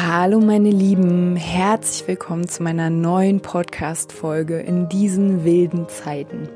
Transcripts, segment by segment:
Hallo meine Lieben, herzlich willkommen zu meiner neuen Podcast-Folge in diesen wilden Zeiten.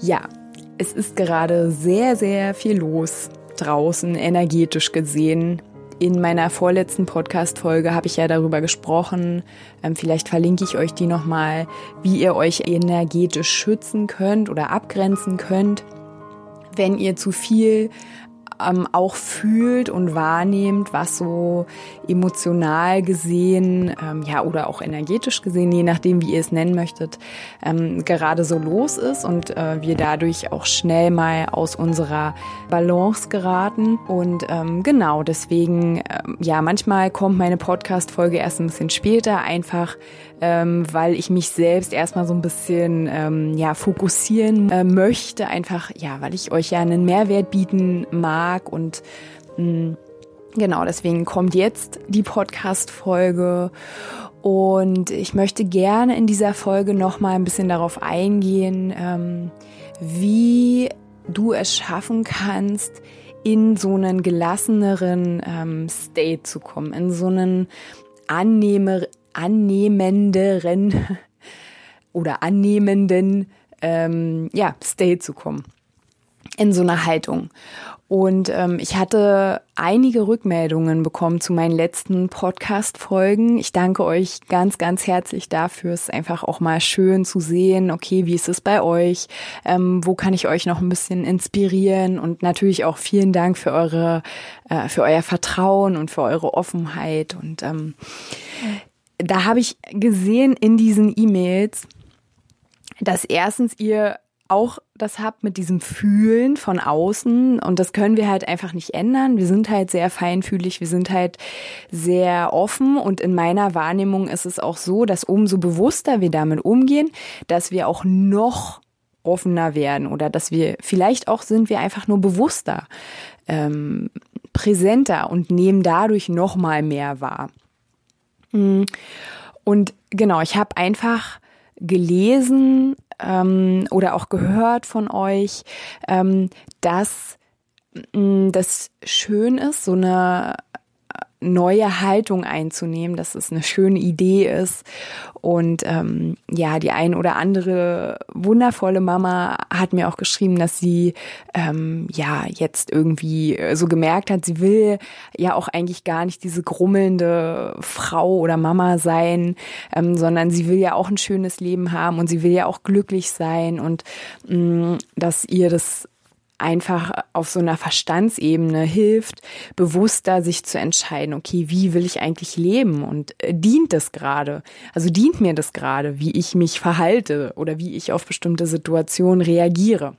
Ja, es ist gerade sehr, sehr viel los draußen, energetisch gesehen. In meiner vorletzten Podcast-Folge habe ich ja darüber gesprochen. Ähm, vielleicht verlinke ich euch die nochmal, wie ihr euch energetisch schützen könnt oder abgrenzen könnt wenn ihr zu viel ähm, auch fühlt und wahrnehmt, was so emotional gesehen, ähm, ja, oder auch energetisch gesehen, je nachdem, wie ihr es nennen möchtet, ähm, gerade so los ist und äh, wir dadurch auch schnell mal aus unserer Balance geraten. Und ähm, genau, deswegen, ähm, ja, manchmal kommt meine Podcast-Folge erst ein bisschen später, einfach ähm, weil ich mich selbst erstmal so ein bisschen ja, fokussieren äh, möchte, einfach, ja, weil ich euch ja einen Mehrwert bieten mag und mh, mm, Genau, deswegen kommt jetzt die Podcast-Folge und ich möchte gerne in dieser Folge nochmal ein bisschen darauf eingehen, ähm, wie du es schaffen kannst, in so einen gelasseneren ähm, State zu kommen, in so einen annehmer, annehmenderen oder annehmenden ähm, ja, State zu kommen. In so einer Haltung. Und ähm, ich hatte einige Rückmeldungen bekommen zu meinen letzten Podcast-Folgen. Ich danke euch ganz, ganz herzlich dafür. Es ist einfach auch mal schön zu sehen, okay, wie ist es bei euch? Ähm, wo kann ich euch noch ein bisschen inspirieren? Und natürlich auch vielen Dank für eure, äh, für euer Vertrauen und für eure Offenheit. Und ähm, da habe ich gesehen in diesen E-Mails, dass erstens ihr auch das habt mit diesem Fühlen von außen und das können wir halt einfach nicht ändern. Wir sind halt sehr feinfühlig, wir sind halt sehr offen und in meiner Wahrnehmung ist es auch so, dass umso bewusster wir damit umgehen, dass wir auch noch offener werden oder dass wir vielleicht auch sind wir einfach nur bewusster, ähm, präsenter und nehmen dadurch noch mal mehr wahr. Hm. Und genau, ich habe einfach gelesen ähm, oder auch gehört von euch, ähm, dass das schön ist, so eine neue Haltung einzunehmen, dass es eine schöne Idee ist. Und ähm, ja, die ein oder andere wundervolle Mama hat mir auch geschrieben, dass sie ähm, ja jetzt irgendwie so gemerkt hat, sie will ja auch eigentlich gar nicht diese grummelnde Frau oder Mama sein, ähm, sondern sie will ja auch ein schönes Leben haben und sie will ja auch glücklich sein und mh, mm, dass ihr das einfach auf so einer Verstandsebene hilft, bewusster sich zu entscheiden, okay, wie will ich eigentlich leben und äh, dient das gerade? Also dient mir das gerade, wie ich mich verhalte oder wie ich auf bestimmte Situationen reagiere?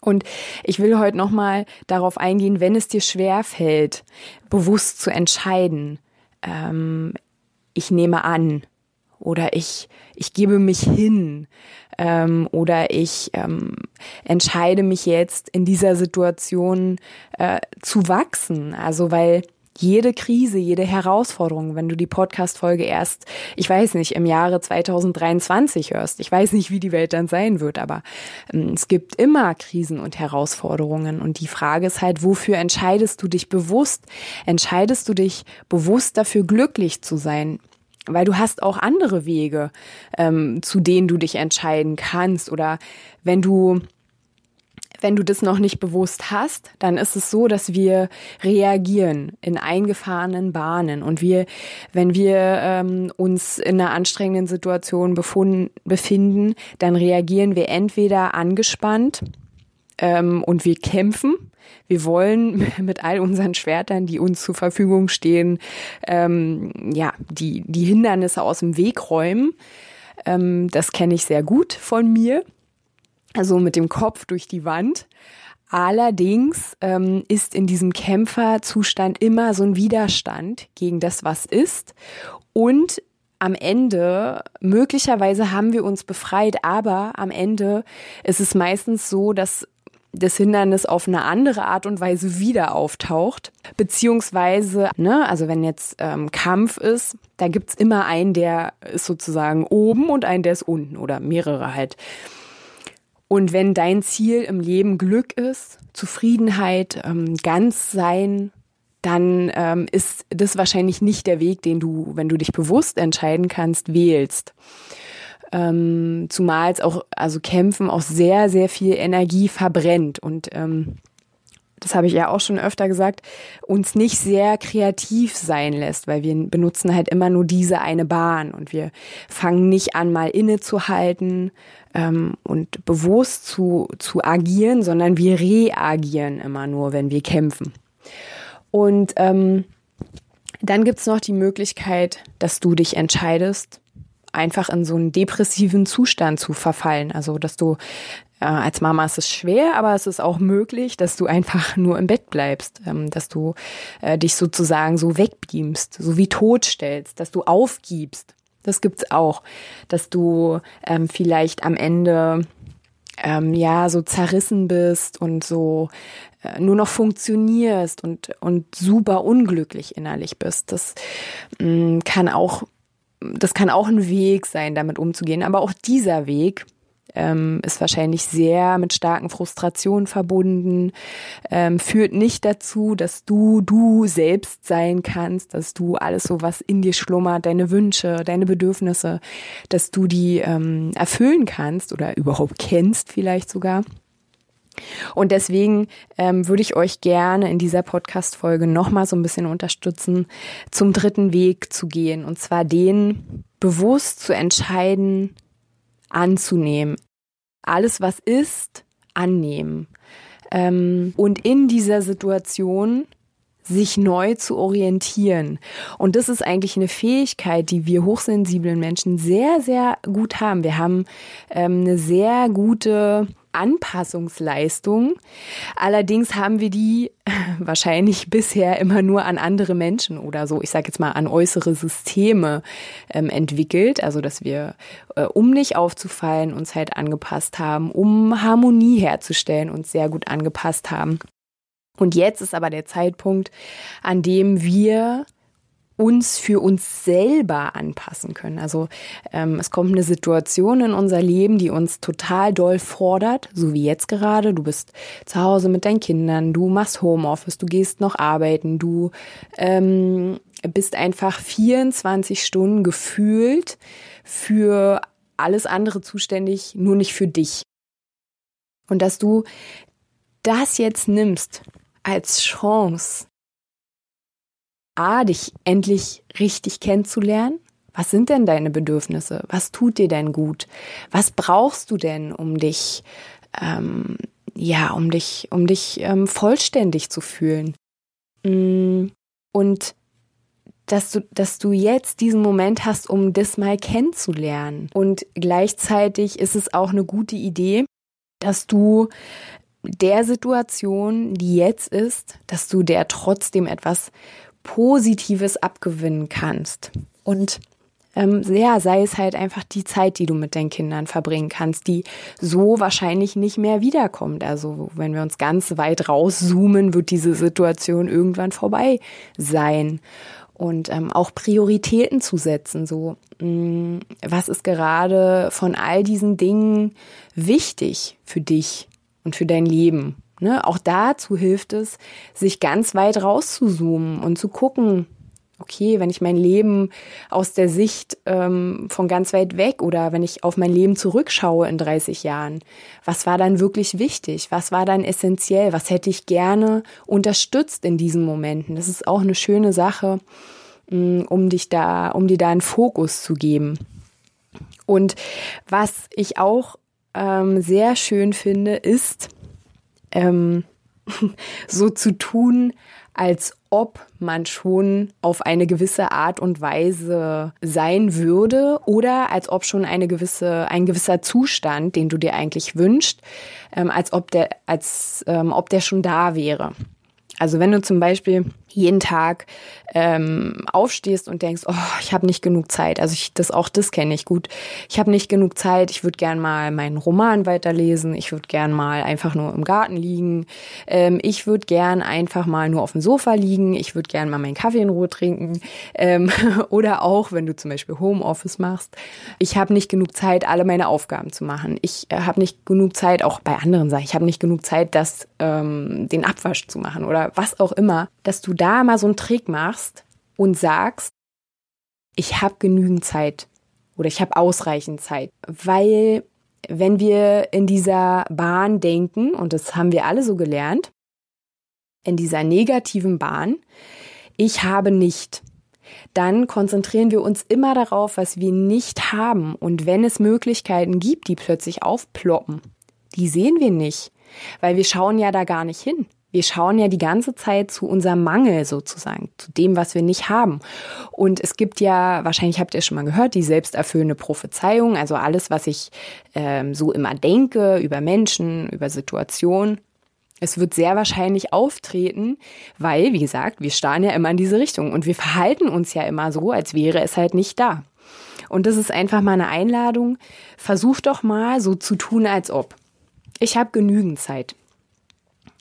Und ich will heute nochmal darauf eingehen, wenn es dir schwer fällt, bewusst zu entscheiden. Ähm, ich nehme an oder ich, ich gebe mich hin ähm, oder ich ähm, entscheide mich jetzt in dieser Situation äh, zu wachsen. Also weil jede Krise, jede Herausforderung, wenn du die Podcast-Folge erst, ich weiß nicht, im Jahre 2023 hörst, ich weiß nicht, wie die Welt dann sein wird, aber ähm, es gibt immer Krisen und Herausforderungen und die Frage ist halt, wofür entscheidest du dich bewusst? Entscheidest du dich bewusst dafür, glücklich zu sein? Weil du hast auch andere Wege, ähm, zu denen du dich entscheiden kannst. Oder wenn du wenn du das noch nicht bewusst hast, dann ist es so, dass wir reagieren in eingefahrenen Bahnen und wir, wenn wir ähm, uns in einer anstrengenden Situation befunden, befinden, dann reagieren wir entweder angespannt ähm, und wir kämpfen. Wir wollen mit all unseren Schwertern, die uns zur Verfügung stehen, ähm, ja, die, die Hindernisse aus dem Weg räumen. Ähm, das kenne ich sehr gut von mir. Also mit dem Kopf durch die Wand. Allerdings ähm, ist in diesem Kämpferzustand immer so ein Widerstand gegen das, was ist. Und am Ende, möglicherweise haben wir uns befreit, aber am Ende ist es meistens so, dass das Hindernis auf eine andere Art und Weise wieder auftaucht. Beziehungsweise, ne, also wenn jetzt ähm, Kampf ist, da gibt's immer einen, der ist sozusagen oben und einen, der ist unten oder mehrere halt. Und wenn dein Ziel im Leben Glück ist, Zufriedenheit, ähm, ganz sein, dann ähm, ist das wahrscheinlich nicht der Weg, den du, wenn du dich bewusst entscheiden kannst, wählst. Ähm, zumal es auch, also Kämpfen auch sehr, sehr viel Energie verbrennt und ähm, das habe ich ja auch schon öfter gesagt, uns nicht sehr kreativ sein lässt, weil wir benutzen halt immer nur diese eine Bahn und wir fangen nicht an, mal innezuhalten ähm, und bewusst zu, zu agieren, sondern wir reagieren immer nur, wenn wir kämpfen. Und ähm, dann gibt's noch die Möglichkeit, dass du dich entscheidest, einfach in so einen depressiven Zustand zu verfallen. Also, dass du äh, als Mama ist es schwer, aber es ist auch möglich, dass du einfach nur im Bett bleibst, ähm, dass du äh, dich sozusagen so wegbeamst, so wie totstellst, dass du aufgibst. Das gibt's auch, dass du ähm, vielleicht am Ende ähm, ja so zerrissen bist und so äh, nur noch funktionierst und und super unglücklich innerlich bist. Das mh, mm, kann auch das kann auch ein Weg sein, damit umzugehen. Aber auch dieser Weg ähm, ist wahrscheinlich sehr mit starken Frustrationen verbunden, ähm, führt nicht dazu, dass du du selbst sein kannst, dass du alles so, was in dir schlummert, deine Wünsche, deine Bedürfnisse, dass du die ähm, erfüllen kannst oder überhaupt kennst vielleicht sogar. Und deswegen ähm, würde ich euch gerne in dieser Podcast-Folge nochmal so ein bisschen unterstützen, zum dritten Weg zu gehen. Und zwar den bewusst zu entscheiden, anzunehmen, alles, was ist, annehmen. Ähm, und in dieser Situation sich neu zu orientieren. Und das ist eigentlich eine Fähigkeit, die wir hochsensiblen Menschen sehr, sehr gut haben. Wir haben ähm, eine sehr gute Anpassungsleistung. Allerdings haben wir die wahrscheinlich bisher immer nur an andere Menschen oder so, ich sage jetzt mal an äußere Systeme ähm, entwickelt. Also dass wir, äh, um nicht aufzufallen, uns halt angepasst haben, um Harmonie herzustellen, uns sehr gut angepasst haben. Und jetzt ist aber der Zeitpunkt, an dem wir uns für uns selber anpassen können. Also ähm, es kommt eine Situation in unser Leben, die uns total doll fordert, so wie jetzt gerade. Du bist zu Hause mit deinen Kindern, du machst Homeoffice, du gehst noch arbeiten, du ähm, bist einfach 24 Stunden gefühlt für alles andere zuständig, nur nicht für dich. Und dass du das jetzt nimmst als Chance, A, dich endlich richtig kennenzulernen. Was sind denn deine Bedürfnisse? Was tut dir denn gut? Was brauchst du denn, um dich, ähm, ja, um dich, um dich ähm, vollständig zu fühlen? Mm, und dass du, dass du jetzt diesen Moment hast, um das mal kennenzulernen. Und gleichzeitig ist es auch eine gute Idee, dass du der Situation, die jetzt ist, dass du der trotzdem etwas Positives abgewinnen kannst. Und ähm, ja, sei es halt einfach die Zeit, die du mit deinen Kindern verbringen kannst, die so wahrscheinlich nicht mehr wiederkommt. Also wenn wir uns ganz weit rauszoomen, wird diese Situation irgendwann vorbei sein. Und ähm, auch Prioritäten zu setzen, so mh, mm, was ist gerade von all diesen Dingen wichtig für dich und für dein Leben Ne? Auch dazu hilft es, sich ganz weit rauszuzoomen und zu gucken, okay, wenn ich mein Leben aus der Sicht ähm, von ganz weit weg oder wenn ich auf mein Leben zurückschaue in 30 Jahren, was war dann wirklich wichtig? Was war dann essentiell? Was hätte ich gerne unterstützt in diesen Momenten? Das ist auch eine schöne Sache, mm, um dich da, um dir da einen Fokus zu geben. Und was ich auch ähm, sehr schön finde, ist, ähm, so zu tun, als ob man schon auf eine gewisse Art und Weise sein würde oder als ob schon eine gewisse, ein gewisser Zustand, den du dir eigentlich wünschst, ähm, als ob der, als ähm, ob der schon da wäre. Also wenn du zum Beispiel jeden Tag ähm, aufstehst und denkst, oh, ich habe nicht genug Zeit. Also ich, das auch das kenne ich gut. Ich habe nicht genug Zeit. Ich würde gern mal meinen Roman weiterlesen. Ich würde gern mal einfach nur im Garten liegen. Ähm, ich würde gern einfach mal nur auf dem Sofa liegen. Ich würde gern mal meinen Kaffee in Ruhe trinken. Ähm, oder auch, wenn du zum Beispiel Homeoffice machst. Ich habe nicht genug Zeit, alle meine Aufgaben zu machen. Ich äh, habe nicht genug Zeit, auch bei anderen Sachen. Ich habe nicht genug Zeit, das ähm, den Abwasch zu machen oder was auch immer, dass du da mal so einen Trick machst und sagst, ich habe genügend Zeit oder ich habe ausreichend Zeit, weil wenn wir in dieser Bahn denken, und das haben wir alle so gelernt, in dieser negativen Bahn, ich habe nicht, dann konzentrieren wir uns immer darauf, was wir nicht haben. Und wenn es Möglichkeiten gibt, die plötzlich aufploppen, die sehen wir nicht, weil wir schauen ja da gar nicht hin. Wir schauen ja die ganze Zeit zu unserem Mangel sozusagen, zu dem, was wir nicht haben. Und es gibt ja, wahrscheinlich habt ihr schon mal gehört, die selbsterfüllende Prophezeiung, also alles, was ich ähm, so immer denke über Menschen, über Situationen. Es wird sehr wahrscheinlich auftreten, weil, wie gesagt, wir starren ja immer in diese Richtung und wir verhalten uns ja immer so, als wäre es halt nicht da. Und das ist einfach mal eine Einladung. Versuch doch mal so zu tun, als ob. Ich habe genügend Zeit.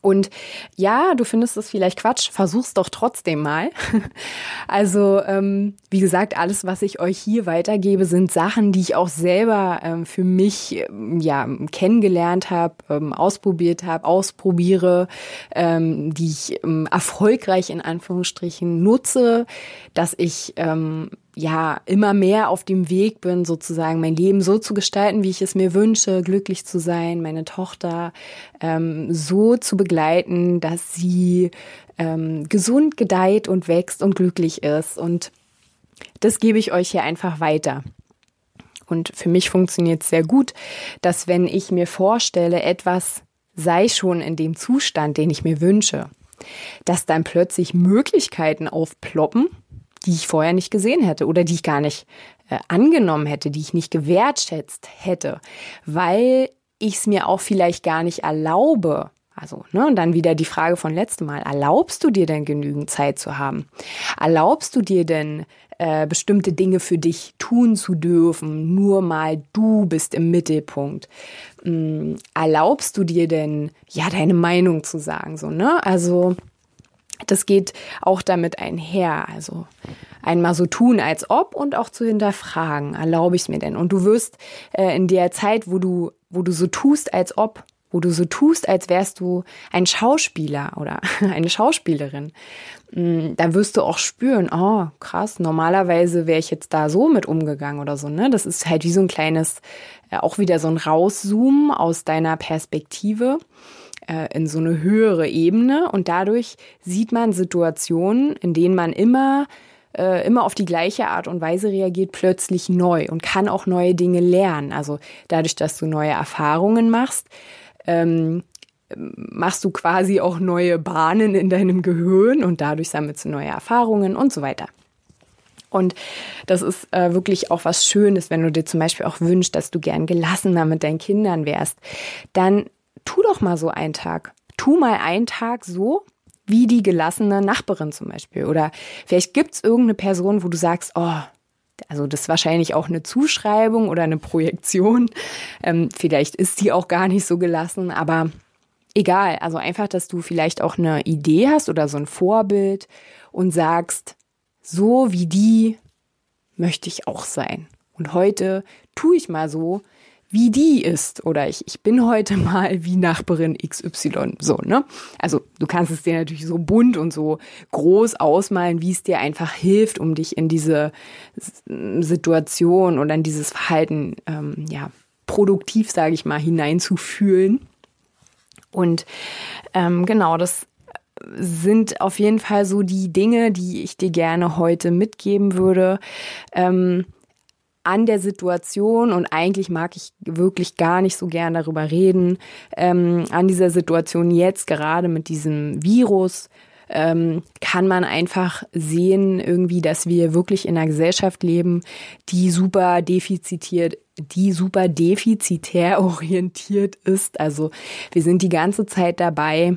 Und ja, du findest es vielleicht Quatsch, versuch's doch trotzdem mal. also, ähm, wie gesagt, alles, was ich euch hier weitergebe, sind Sachen, die ich auch selber ähm, für mich ähm, ja kennengelernt habe, ähm, ausprobiert habe, ausprobiere, ähm, die ich ähm, erfolgreich in Anführungsstrichen nutze, dass ich ja immer mehr auf dem Weg bin, sozusagen mein Leben so zu gestalten, wie ich es mir wünsche, glücklich zu sein, meine Tochter ähm, so zu begleiten, dass sie ähm, gesund gedeiht und wächst und glücklich ist. Und das gebe ich euch hier einfach weiter. Und für mich funktioniert es sehr gut, dass wenn ich mir vorstelle, etwas sei schon in dem Zustand, den ich mir wünsche, dass dann plötzlich Möglichkeiten aufploppen, die ich vorher nicht gesehen hätte oder die ich gar nicht äh, angenommen hätte, die ich nicht gewertschätzt hätte, weil ich es mir auch vielleicht gar nicht erlaube. Also, ne, und dann wieder die Frage von letztem Mal. Erlaubst du dir denn genügend Zeit zu haben? Erlaubst du dir denn äh, bestimmte Dinge für dich tun zu dürfen? Nur mal du bist im Mittelpunkt. Ähm, erlaubst du dir denn, ja, deine Meinung zu sagen? So, ne? Also, das geht auch damit einher. Also einmal so tun, als ob und auch zu hinterfragen, erlaube ich es mir denn? Und du wirst äh, in der Zeit, wo du, wo du so tust, als ob, wo du so tust, als wärst du ein Schauspieler oder eine Schauspielerin, mm, da wirst du auch spüren, oh, krass, normalerweise wäre ich jetzt da so mit umgegangen oder so, ne? Das ist halt wie so ein kleines, äh, auch wieder so ein Rauszoomen aus deiner Perspektive äh, in so eine höhere Ebene und dadurch sieht man Situationen, in denen man immer äh, immer auf die gleiche Art und Weise reagiert, plötzlich neu und kann auch neue Dinge lernen. Also dadurch, dass du neue Erfahrungen machst, ähm, machst du quasi auch neue Bahnen in deinem Gehirn und dadurch sammelst du neue Erfahrungen und so weiter. Und das ist äh, wirklich auch was Schönes, wenn du dir zum Beispiel auch wünschst, dass du gern gelassener mit deinen Kindern wärst. Dann tu doch mal so einen Tag. Tu mal einen Tag so, wie die gelassene Nachbarin zum Beispiel. Oder vielleicht gibt's irgendeine Person, wo du sagst, oh, also das ist wahrscheinlich auch eine Zuschreibung oder eine Projektion. Ähm, vielleicht ist die auch gar nicht so gelassen, aber egal. Also einfach, dass du vielleicht auch eine Idee hast oder so ein Vorbild und sagst, so wie die möchte ich auch sein. Und heute tue ich mal so, wie die ist oder ich, ich bin heute mal wie Nachbarin XY. So, ne? Also du kannst es dir natürlich so bunt und so groß ausmalen, wie es dir einfach hilft, um dich in diese Situation oder in dieses Verhalten, ähm, ja, produktiv, sage ich mal, hineinzufühlen. Und ähm, genau, das sind auf jeden Fall so die Dinge, die ich dir gerne heute mitgeben würde. Ähm, an der Situation und eigentlich mag ich wirklich gar nicht so gern darüber reden, ähm, an dieser Situation jetzt gerade mit diesem Virus ähm, kann man einfach sehen irgendwie, dass wir wirklich in einer Gesellschaft leben, die super defizitiert die super defizitär orientiert ist. Also wir sind die ganze Zeit dabei,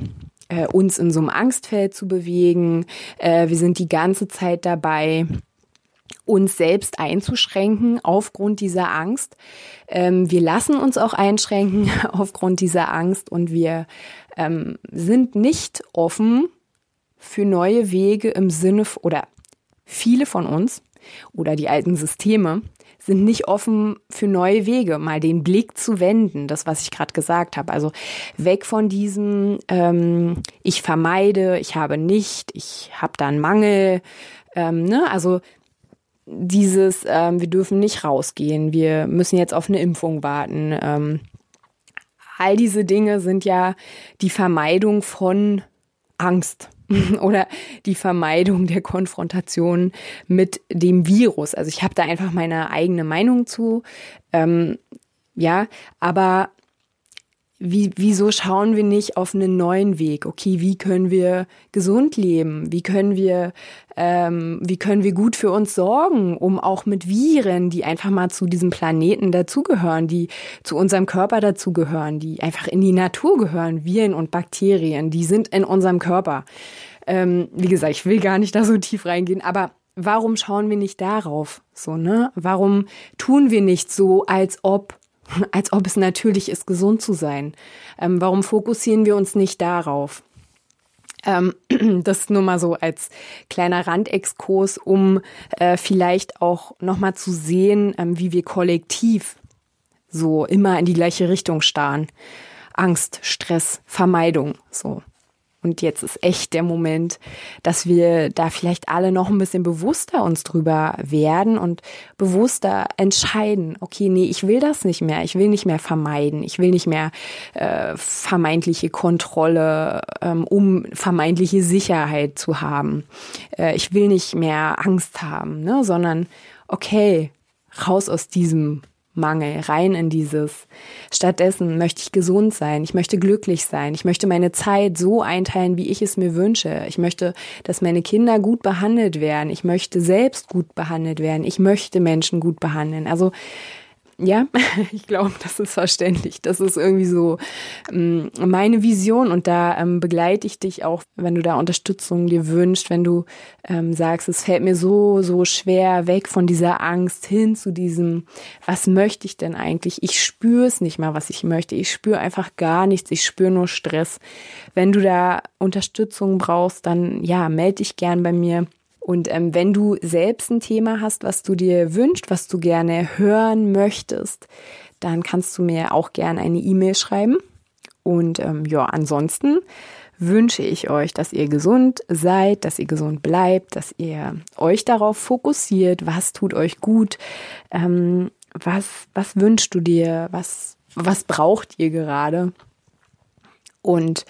äh, uns in so einem Angstfeld zu bewegen. Äh, wir sind die ganze Zeit dabei, uns selbst einzuschränken aufgrund dieser Angst. Ähm, wir lassen uns auch einschränken aufgrund dieser Angst und wir ähm, sind nicht offen für neue Wege im Sinne oder viele von uns oder die alten Systeme sind nicht offen für neue Wege, mal den Blick zu wenden, das, was ich gerade gesagt habe. Also weg von diesem, ähm, ich vermeide, ich habe nicht, ich habe da einen Mangel. Ähm, ne? Also dieses, ähm, wir dürfen nicht rausgehen, wir müssen jetzt auf eine Impfung warten. Ähm, all diese Dinge sind ja die Vermeidung von Angst. oder die Vermeidung der Konfrontation mit dem Virus. Also ich habe da einfach meine eigene Meinung zu. Ähm, ja, aber wie, wieso schauen wir nicht auf einen neuen Weg? Okay, wie können wir gesund leben? Wie können wir, ähm, wie können wir gut für uns sorgen, um auch mit Viren, die einfach mal zu diesem Planeten dazugehören, die zu unserem Körper dazugehören, die einfach in die Natur gehören, Viren und Bakterien, die sind in unserem Körper. Ähm, wie gesagt, ich will gar nicht da so tief reingehen, aber warum schauen wir nicht darauf? So, ne? Warum tun wir nicht so, als ob als ob es natürlich ist, gesund zu sein. Ähm, warum fokussieren wir uns nicht darauf? Ähm, das nur mal so als kleiner Randexkurs, um äh, vielleicht auch nochmal zu sehen, ähm, wie wir kollektiv so immer in die gleiche Richtung starren. Angst, Stress, Vermeidung, so. Und jetzt ist echt der Moment, dass wir da vielleicht alle noch ein bisschen bewusster uns drüber werden und bewusster entscheiden, okay, nee, ich will das nicht mehr, ich will nicht mehr vermeiden, ich will nicht mehr äh, vermeintliche Kontrolle, ähm, um vermeintliche Sicherheit zu haben. Äh, ich will nicht mehr Angst haben, ne, sondern okay, raus aus diesem Mangel, rein in dieses. Stattdessen möchte ich gesund sein, ich möchte glücklich sein, ich möchte meine Zeit so einteilen, wie ich es mir wünsche. Ich möchte, dass meine Kinder gut behandelt werden, ich möchte selbst gut behandelt werden, ich möchte Menschen gut behandeln. Also ja, ich glaube, das ist verständlich. Das ist irgendwie so ähm, meine Vision und da ähm, begleite ich dich auch, wenn du da Unterstützung dir wünschst, wenn du ähm, sagst, es fällt mir so, so schwer weg von dieser Angst hin zu diesem, was möchte ich denn eigentlich? Ich spüre es nicht mal, was ich möchte. Ich spüre einfach gar nichts. Ich spüre nur Stress. Wenn du da Unterstützung brauchst, dann ja, melde dich gern bei mir. Und ähm, wenn du selbst ein Thema hast, was du dir wünschst, was du gerne hören möchtest, dann kannst du mir auch gerne eine E-Mail schreiben. Und ähm, ja, ansonsten wünsche ich euch, dass ihr gesund seid, dass ihr gesund bleibt, dass ihr euch darauf fokussiert, was tut euch gut, ähm, was, was wünschst du dir, was, was braucht ihr gerade und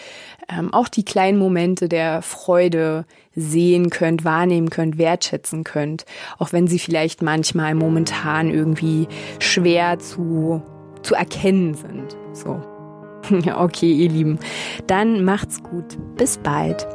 ähm, auch die kleinen Momente der Freude sehen könnt, wahrnehmen könnt, wertschätzen könnt, auch wenn sie vielleicht manchmal momentan irgendwie schwer zu, zu erkennen sind. So. okay, ihr Lieben, dann macht's gut. Bis bald.